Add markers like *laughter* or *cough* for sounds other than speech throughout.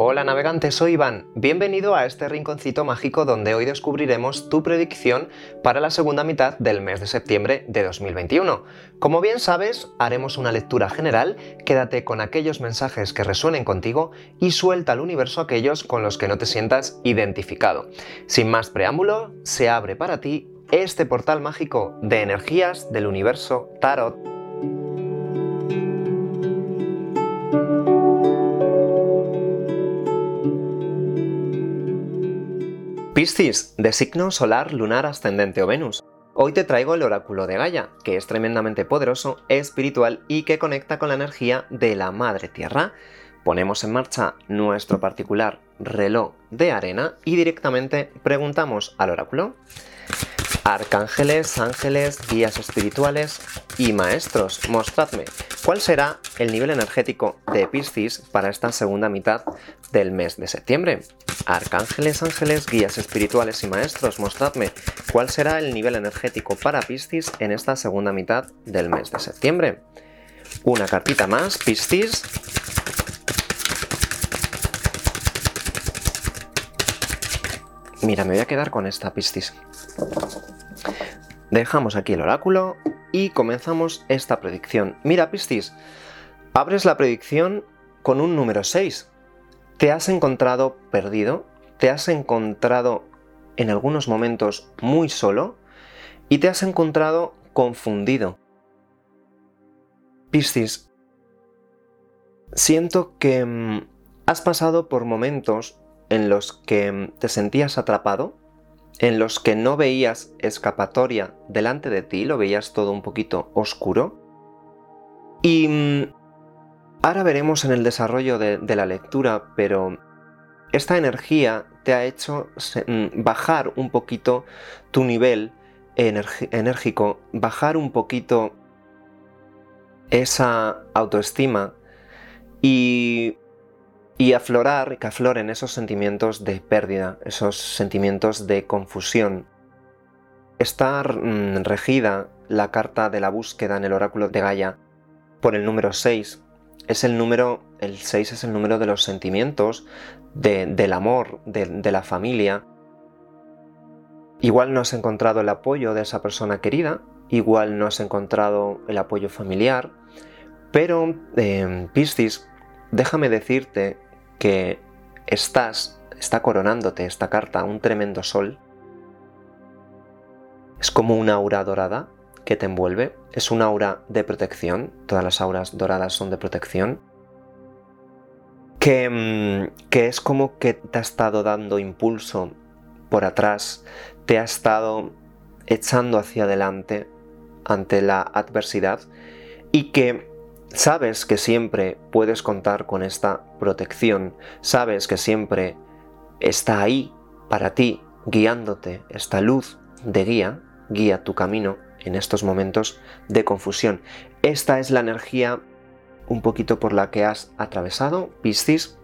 Hola navegante, soy Iván. Bienvenido a este rinconcito mágico donde hoy descubriremos tu predicción para la segunda mitad del mes de septiembre de 2021. Como bien sabes, haremos una lectura general, quédate con aquellos mensajes que resuenen contigo y suelta al universo aquellos con los que no te sientas identificado. Sin más preámbulo, se abre para ti este portal mágico de energías del universo Tarot. Piscis, de signo solar, lunar, ascendente o Venus. Hoy te traigo el oráculo de Gaia, que es tremendamente poderoso, espiritual y que conecta con la energía de la Madre Tierra. Ponemos en marcha nuestro particular reloj de arena y directamente preguntamos al oráculo. Arcángeles, ángeles, guías espirituales y maestros, mostradme cuál será el nivel energético de Piscis para esta segunda mitad del mes de septiembre. Arcángeles, ángeles, guías espirituales y maestros, mostradme cuál será el nivel energético para Piscis en esta segunda mitad del mes de septiembre. Una cartita más, Piscis. Mira, me voy a quedar con esta Piscis. Dejamos aquí el oráculo y comenzamos esta predicción. Mira, Piscis, abres la predicción con un número 6. ¿Te has encontrado perdido? ¿Te has encontrado en algunos momentos muy solo? ¿Y te has encontrado confundido? Piscis, siento que mm, has pasado por momentos en los que mm, te sentías atrapado, en los que no veías escapatoria delante de ti, lo veías todo un poquito oscuro. Y mm, Ahora veremos en el desarrollo de, la lectura, pero esta energía te ha hecho mm, bajar un poquito tu nivel enérgico, bajar un poquito esa autoestima y, y aflorar, que afloren esos sentimientos de pérdida, esos sentimientos de confusión. Está mm, regida la carta de la búsqueda en el oráculo de Gaia por el número 6, es el número, el 6 es el número de los sentimientos, del amor, de, la familia. Igual no has encontrado el apoyo de esa persona querida, igual no has encontrado el apoyo familiar, pero eh, Piscis, déjame decirte que estás, está coronándote esta carta, un tremendo sol. Es como una aura dorada que te envuelve. Es un aura de protección, todas las auras doradas son de protección. Que, mm, que es como que te ha estado dando impulso por atrás, te ha estado echando hacia adelante ante la adversidad y que sabes que siempre puedes contar con esta protección, sabes que siempre está ahí para ti, guiándote, esta luz de guía, guía tu camino en estos momentos de confusión. Esta es la energía un poquito por la que has atravesado, Piscis.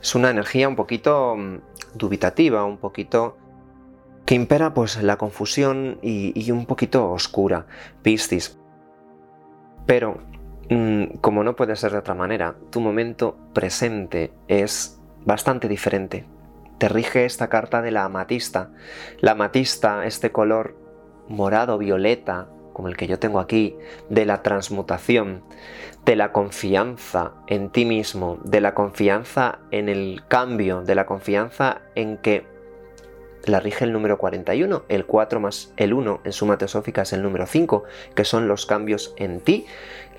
Es una energía un poquito mm, dubitativa, un poquito que impera pues la confusión y, un poquito oscura, Piscis. Pero, como no puede ser de otra manera, tu momento presente es bastante diferente. Te rige esta carta de la amatista. La amatista, este color morado violeta, como el que yo tengo aquí, de la transmutación, de la confianza en ti mismo, de la confianza en el cambio, de la confianza en que la rige el número 41, el 4 más el 1 en suma teosófica es el número 5, que son los cambios en ti,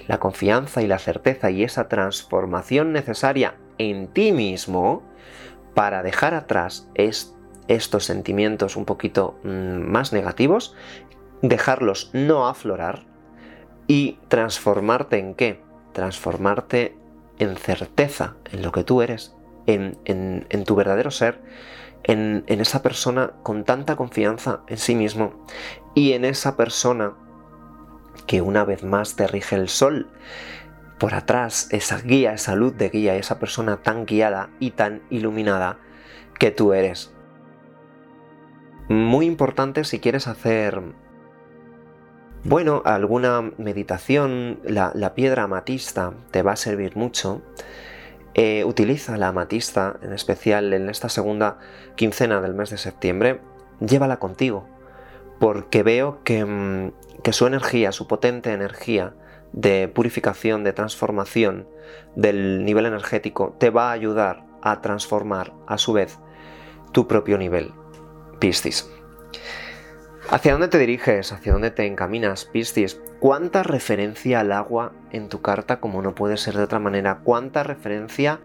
la confianza y la certeza y esa transformación necesaria en ti mismo para dejar atrás esto estos sentimientos un poquito mm, más negativos, dejarlos no aflorar y transformarte en qué? Transformarte en certeza en lo que tú eres, en, tu verdadero ser, en, esa persona con tanta confianza en sí mismo y en esa persona que una vez más te rige el sol por atrás, esa guía, esa luz de guía, esa persona tan guiada y tan iluminada que tú eres. Muy importante si quieres hacer, bueno, alguna meditación, la, piedra amatista te va a servir mucho. Eh, utiliza la amatista, en especial en esta segunda quincena del mes de septiembre, llévala contigo, porque veo que, mm, que su energía, su potente energía de purificación, de transformación del nivel energético, te va a ayudar a transformar a su vez tu propio nivel, Piscis. ¿Hacia dónde te diriges? ¿Hacia dónde te encaminas, Piscis? ¿Cuánta referencia al agua en tu carta, como no puede ser de otra manera? ¿Cuánta referencia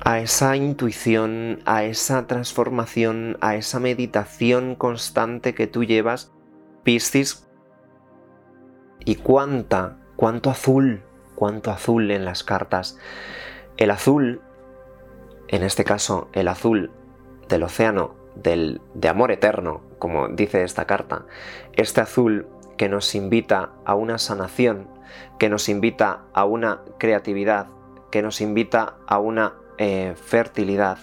a esa intuición, a esa transformación, a esa meditación constante que tú llevas, Piscis? ¿Y cuánta, cuánto azul, cuánto azul en las cartas? El azul, en este caso el azul del océano del, de amor eterno, como dice esta carta, este azul que nos invita a una sanación, que nos invita a una creatividad, que nos invita a una eh, fertilidad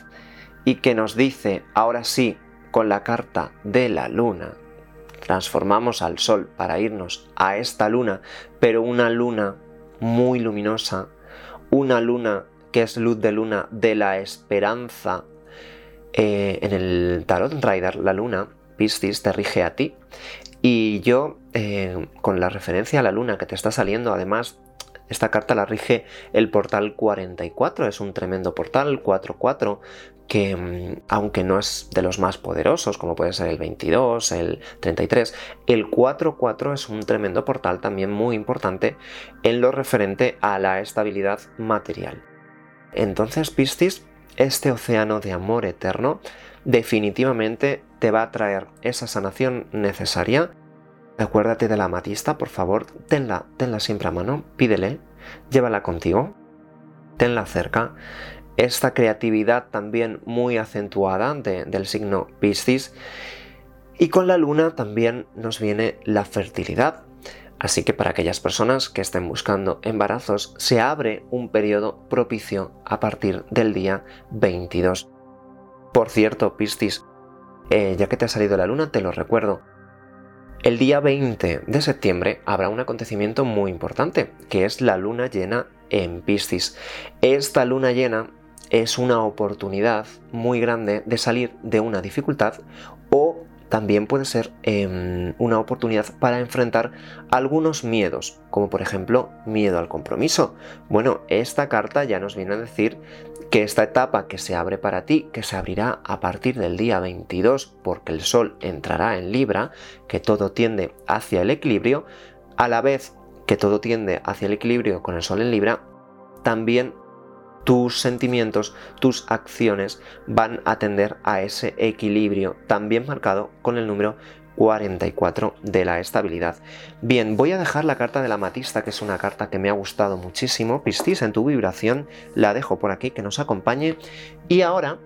y que nos dice, ahora sí, con la carta de la luna, transformamos al sol para irnos a esta luna, pero una luna muy luminosa, una luna que es luz de luna de la esperanza, eh, en el Tarot Rider, la luna, Piscis, te rige a ti. Y yo, eh, con la referencia a la luna que te está saliendo, además, esta carta la rige el portal 44, es un tremendo portal, 44, que mm, aunque no es de los más poderosos, como puede ser el 22, el 33, el 44 es un tremendo portal también muy importante en lo referente a la estabilidad material. Entonces, Piscis, este océano de amor eterno definitivamente te va a traer esa sanación necesaria. Acuérdate de la amatista, por favor, tenla, tenla siempre a mano, pídele, llévala contigo, tenla cerca. Esta creatividad también muy acentuada del signo Piscis. Y con la luna también nos viene la fertilidad. Así que para aquellas personas que estén buscando embarazos, se abre un periodo propicio a partir del día 22. Por cierto, Piscis, eh, ya que te ha salido la luna, te lo recuerdo. El día 20 de septiembre habrá un acontecimiento muy importante, que es la luna llena en Piscis. Esta luna llena es una oportunidad muy grande de salir de una dificultad o también puede ser em, una oportunidad para enfrentar algunos miedos, como por ejemplo miedo al compromiso. Bueno, esta carta ya nos viene a decir que esta etapa que se abre para ti, que se abrirá a partir del día 22 porque el Sol entrará en Libra, que todo tiende hacia el equilibrio, a la vez que todo tiende hacia el equilibrio con el Sol en Libra, también tus sentimientos, tus acciones van a tender a ese equilibrio, también marcado con el número 44 de la estabilidad. Bien, voy a dejar la carta de la matista, que es una carta que me ha gustado muchísimo. Piscis, en tu vibración, la dejo por aquí, que nos acompañe. Y ahora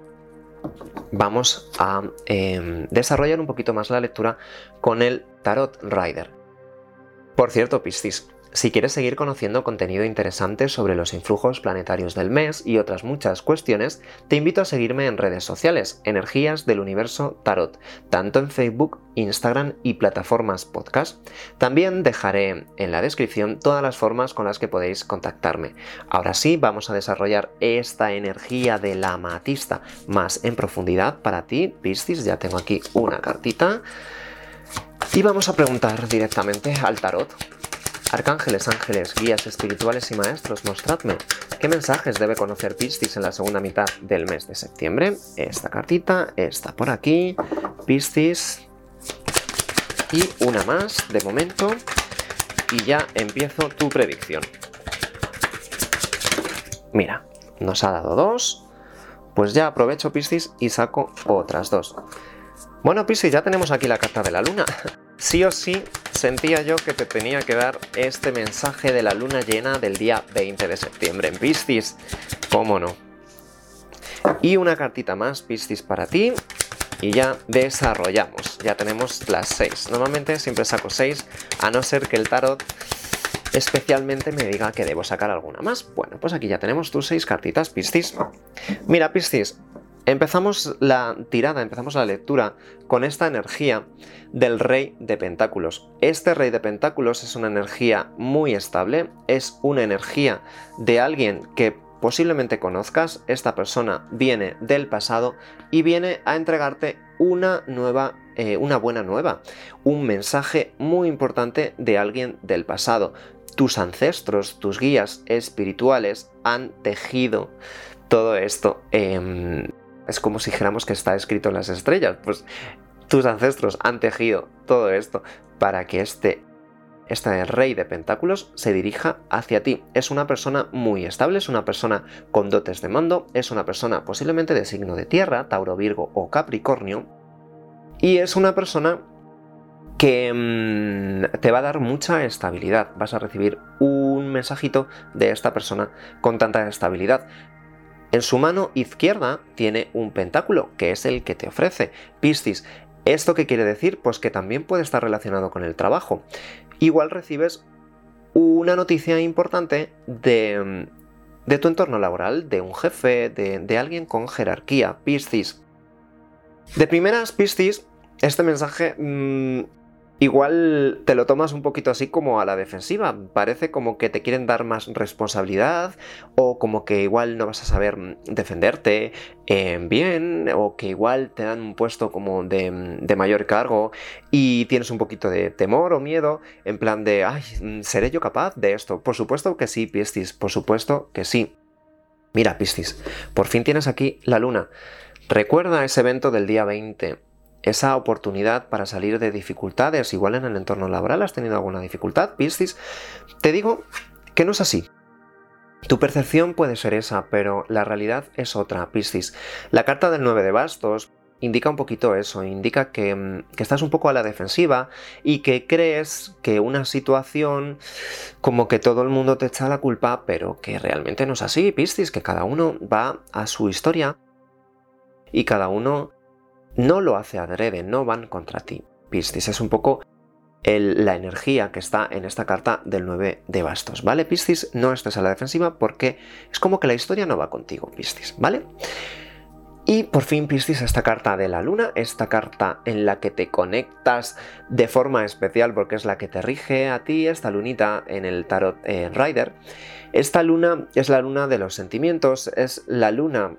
vamos a em, desarrollar un poquito más la lectura con el Tarot Rider. Por cierto, Piscis, si quieres seguir conociendo contenido interesante sobre los influjos planetarios del mes y otras muchas cuestiones, te invito a seguirme en redes sociales, Energías del Universo Tarot, tanto en Facebook, Instagram y plataformas podcast. También dejaré en la descripción todas las formas con las que podéis contactarme. Ahora sí, vamos a desarrollar esta energía de la amatista más en profundidad para ti, Piscis. Ya tengo aquí una cartita. Y vamos a preguntar directamente al tarot Arcángeles, ángeles, guías espirituales y maestros, mostradme qué mensajes debe conocer Piscis en la segunda mitad del mes de septiembre. Esta cartita está por aquí, Piscis. Y una más de momento. Y ya empiezo tu predicción. Mira, nos ha dado dos. Pues ya aprovecho Piscis y saco otras dos. Bueno, Piscis, ya tenemos aquí la carta de la luna. *laughs* Sí o sí sentía yo que te tenía que dar este mensaje de la luna llena del día 20 de septiembre en Piscis. ¿Cómo no? Y una cartita más, Piscis, para ti. Y ya desarrollamos. Ya tenemos las 6. Normalmente siempre saco 6, a no ser que el tarot especialmente me diga que debo sacar alguna más. Bueno, pues aquí ya tenemos tus 6 cartitas, Piscis. Mira, Piscis, Empezamos la tirada, empezamos la lectura con esta energía del rey de pentáculos. Este rey de pentáculos es una energía muy estable, es una energía de alguien que posiblemente conozcas, esta persona viene del pasado y viene a entregarte una nueva, eh, una buena nueva, un mensaje muy importante de alguien del pasado. Tus ancestros, tus guías espirituales han tejido todo esto. Em, es como si dijéramos que está escrito en las estrellas. Pues tus ancestros han tejido todo esto para que este este rey de pentáculos se dirija hacia ti. Es una persona muy estable, es una persona con dotes de mando, es una persona posiblemente de signo de tierra, Tauro, Virgo o Capricornio, y es una persona que mm, te va a dar mucha estabilidad. Vas a recibir un mensajito de esta persona con tanta estabilidad. En su mano izquierda tiene un pentáculo, que es el que te ofrece. Piscis, ¿esto qué quiere decir? Pues que también puede estar relacionado con el trabajo igual recibes una noticia importante de, tu entorno laboral, de un jefe, de, alguien con jerarquía, Piscis. De primeras, Piscis, este mensaje mm, igual te lo tomas un poquito así como a la defensiva. Parece como que te quieren dar más responsabilidad o como que igual no vas a saber mm, defenderte eh, bien o que igual te dan un puesto como de, de, mayor cargo y tienes un poquito de temor o miedo en plan de, ay, mm, ¿seré yo capaz de esto? Por supuesto que sí, Piscis, por supuesto que sí. Mira, Piscis, por fin tienes aquí la luna. Recuerda ese evento del día 20 esa oportunidad para salir de dificultades, igual en el entorno laboral has tenido alguna dificultad, Piscis, te digo que no es así. Tu percepción puede ser esa, pero la realidad es otra, Piscis. La carta del 9 de bastos indica un poquito eso, indica que, mm, que, estás un poco a la defensiva y que crees que una situación como que todo el mundo te echa la culpa, pero que realmente no es así, Piscis, que cada uno va a su historia y cada uno no lo hace adrede, no van contra ti. Piscis es un poco la energía que está en esta carta del 9 de bastos, ¿vale? Piscis, no estés a la defensiva porque es como que la historia no va contigo, Piscis, ¿vale? Y por fin, Piscis, esta carta de la luna, esta carta en la que te conectas de forma especial porque es la que te rige a ti, esta lunita en el tarot eh, Rider. Esta luna es la luna de los sentimientos, es la luna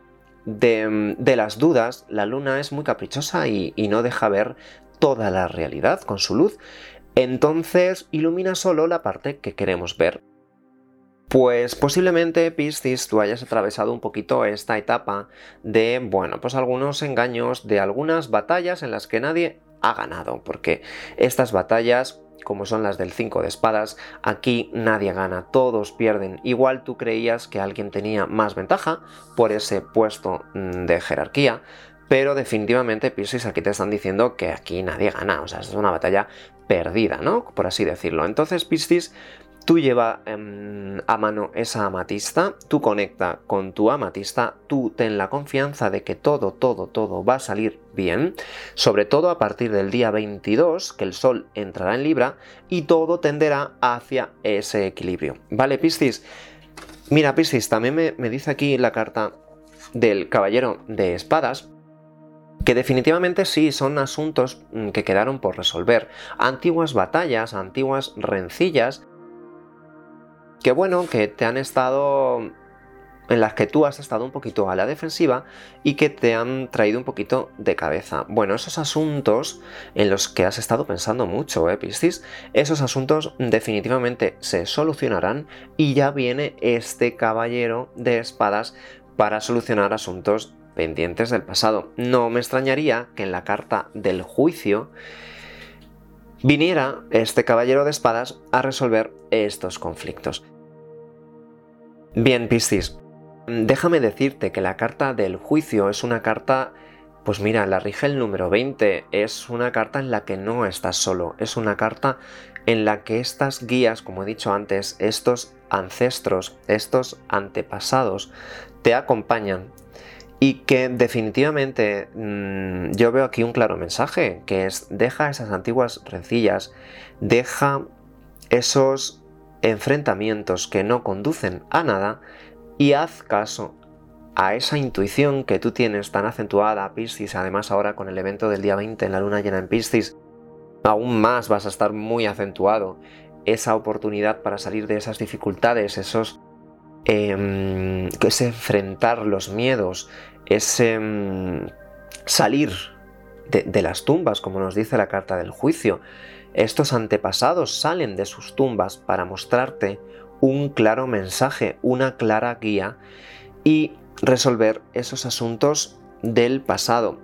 de, las dudas, la luna es muy caprichosa y, no deja ver toda la realidad con su luz, entonces ilumina solo la parte que queremos ver. Pues posiblemente, Piscis, tú hayas atravesado un poquito esta etapa de, bueno, pues algunos engaños, de algunas batallas en las que nadie ha ganado, porque estas batallas como son las del 5 de espadas, aquí nadie gana, todos pierden. Igual tú creías que alguien tenía más ventaja por ese puesto mm, de jerarquía, pero definitivamente Piscis aquí te están diciendo que aquí nadie gana, o sea, es una batalla perdida, ¿no? Por así decirlo. Entonces Piscis Tú lleva em, a mano esa amatista, tú conecta con tu amatista, tú ten la confianza de que todo, todo, todo va a salir bien, sobre todo a partir del día 22, que el Sol entrará en Libra y todo tenderá hacia ese equilibrio. ¿Vale, Piscis? Mira, Piscis, también me, dice aquí la carta del Caballero de Espadas, que definitivamente sí son asuntos mm, que quedaron por resolver, antiguas batallas, antiguas rencillas que bueno, que te han estado en las que tú has estado un poquito a la defensiva y que te han traído un poquito de cabeza. Bueno, esos asuntos en los que has estado pensando mucho, ¿eh, Piscis? Esos asuntos definitivamente se solucionarán y ya viene este caballero de espadas para solucionar asuntos pendientes del pasado. No me extrañaría que en la carta del juicio viniera este caballero de espadas a resolver estos conflictos. Bien, Piscis, déjame decirte que la carta del juicio es una carta, pues mira, la rige el número 20, es una carta en la que no estás solo, es una carta en la que estas guías, como he dicho antes, estos ancestros, estos antepasados, te acompañan, y que definitivamente mm, yo veo aquí un claro mensaje, que es deja esas antiguas rencillas, deja esos enfrentamientos que no conducen a nada y haz caso a esa intuición que tú tienes tan acentuada, Piscis, además ahora con el evento del día 20 en la luna llena en Piscis, aún más vas a estar muy acentuado. Esa oportunidad para salir de esas dificultades, esos em, ese enfrentar los miedos, ese em, salir de, las tumbas, como nos dice la carta del juicio. Estos antepasados salen de sus tumbas para mostrarte un claro mensaje, una clara guía y resolver esos asuntos del pasado.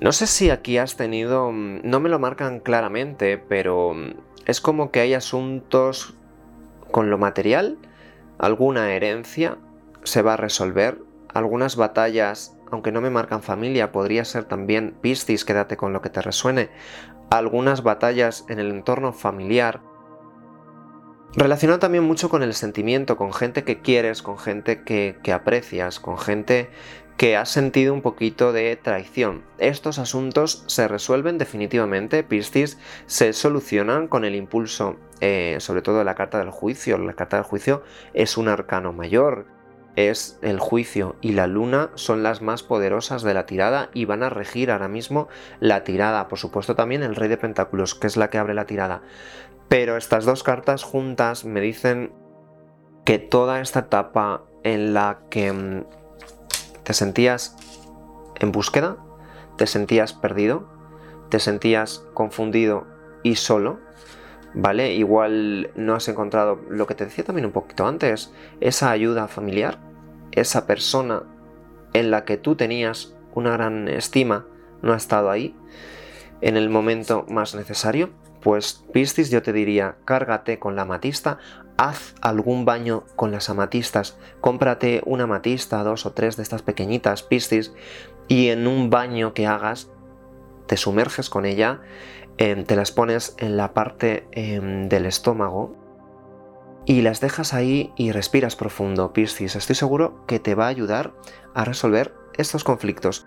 No sé si aquí has tenido, no me lo marcan claramente, pero es como que hay asuntos con lo material, alguna herencia se va a resolver, algunas batallas aunque no me marcan familia, podría ser también Piscis, quédate con lo que te resuene, algunas batallas en el entorno familiar. Relacionado también mucho con el sentimiento, con gente que quieres, con gente que, que aprecias, con gente que has sentido un poquito de traición. Estos asuntos se resuelven definitivamente, Piscis, se solucionan con el impulso, eh, sobre todo de la carta del juicio. La carta del juicio es un arcano mayor es el juicio y la luna son las más poderosas de la tirada y van a regir ahora mismo la tirada. Por supuesto también el rey de pentáculos, que es la que abre la tirada. Pero estas dos cartas juntas me dicen que toda esta etapa en la que mm, te sentías en búsqueda, te sentías perdido, te sentías confundido y solo, ¿vale? Igual no has encontrado lo que te decía también un poquito antes, esa ayuda familiar, esa persona en la que tú tenías una gran estima, no ha estado ahí en el momento más necesario, pues Piscis yo te diría, cárgate con la amatista, haz algún baño con las amatistas, cómprate una amatista, dos o tres de estas pequeñitas Piscis, y en un baño que hagas, te sumerges con ella Em, te las pones en la parte em, del estómago y las dejas ahí y respiras profundo, Piscis. Estoy seguro que te va a ayudar a resolver estos conflictos.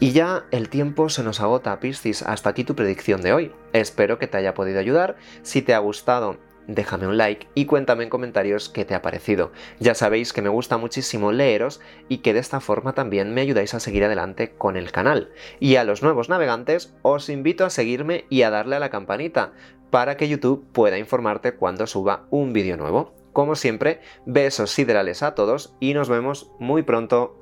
Y ya el tiempo se nos agota, Piscis. Hasta aquí tu predicción de hoy. Espero que te haya podido ayudar. Si te ha gustado déjame un like y cuéntame en comentarios qué te ha parecido. Ya sabéis que me gusta muchísimo leeros y que de esta forma también me ayudáis a seguir adelante con el canal. Y a los nuevos navegantes os invito a seguirme y a darle a la campanita para que YouTube pueda informarte cuando suba un vídeo nuevo. Como siempre, besos siderales a todos y nos vemos muy pronto